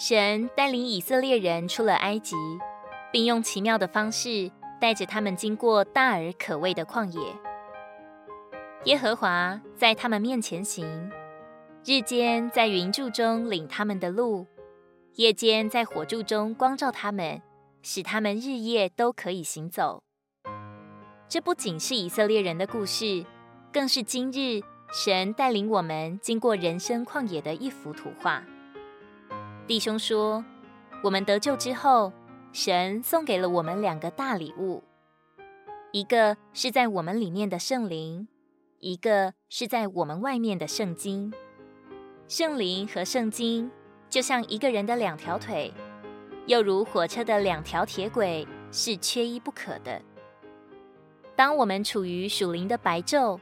神带领以色列人出了埃及，并用奇妙的方式带着他们经过大而可畏的旷野。耶和华在他们面前行，日间在云柱中领他们的路，夜间在火柱中光照他们，使他们日夜都可以行走。这不仅是以色列人的故事，更是今日神带领我们经过人生旷野的一幅图画。弟兄说：“我们得救之后，神送给了我们两个大礼物，一个是在我们里面的圣灵，一个是在我们外面的圣经。圣灵和圣经就像一个人的两条腿，又如火车的两条铁轨，是缺一不可的。当我们处于属灵的白昼，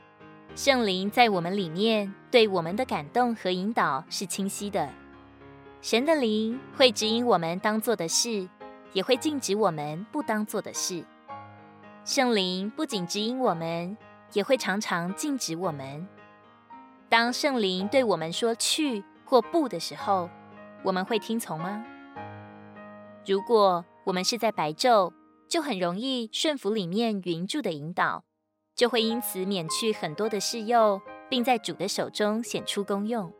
圣灵在我们里面对我们的感动和引导是清晰的。”神的灵会指引我们当做的事，也会禁止我们不当做的事。圣灵不仅指引我们，也会常常禁止我们。当圣灵对我们说去或不的时候，我们会听从吗？如果我们是在白昼，就很容易顺服里面云柱的引导，就会因此免去很多的事诱，并在主的手中显出功用。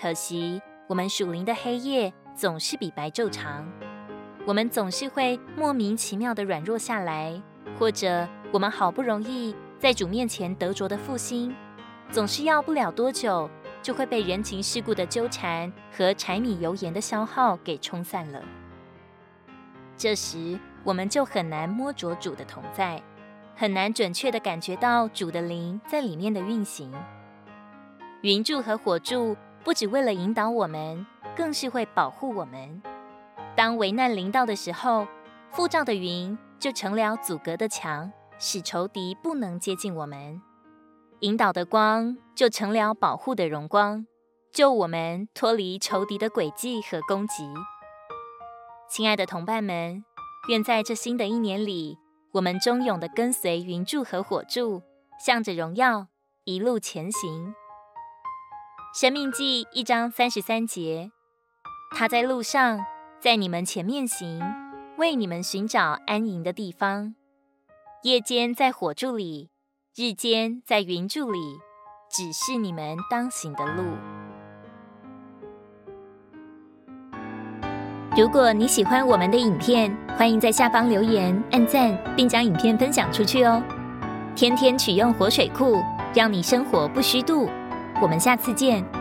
可惜。我们属灵的黑夜总是比白昼长，我们总是会莫名其妙的软弱下来，或者我们好不容易在主面前得着的复兴，总是要不了多久就会被人情世故的纠缠和柴米油盐的消耗给冲散了。这时我们就很难摸着主的同在，很难准确的感觉到主的灵在里面的运行。云柱和火柱。不只为了引导我们，更是会保护我们。当危难临到的时候，覆罩的云就成了阻隔的墙，使仇敌不能接近我们；引导的光就成了保护的荣光，救我们脱离仇敌的诡计和攻击。亲爱的同伴们，愿在这新的一年里，我们忠勇地跟随云柱和火柱，向着荣耀一路前行。申命记一章三十三节，他在路上，在你们前面行，为你们寻找安营的地方。夜间在火柱里，日间在云柱里，指示你们当行的路。如果你喜欢我们的影片，欢迎在下方留言、按赞，并将影片分享出去哦。天天取用活水库，让你生活不虚度。我们下次见。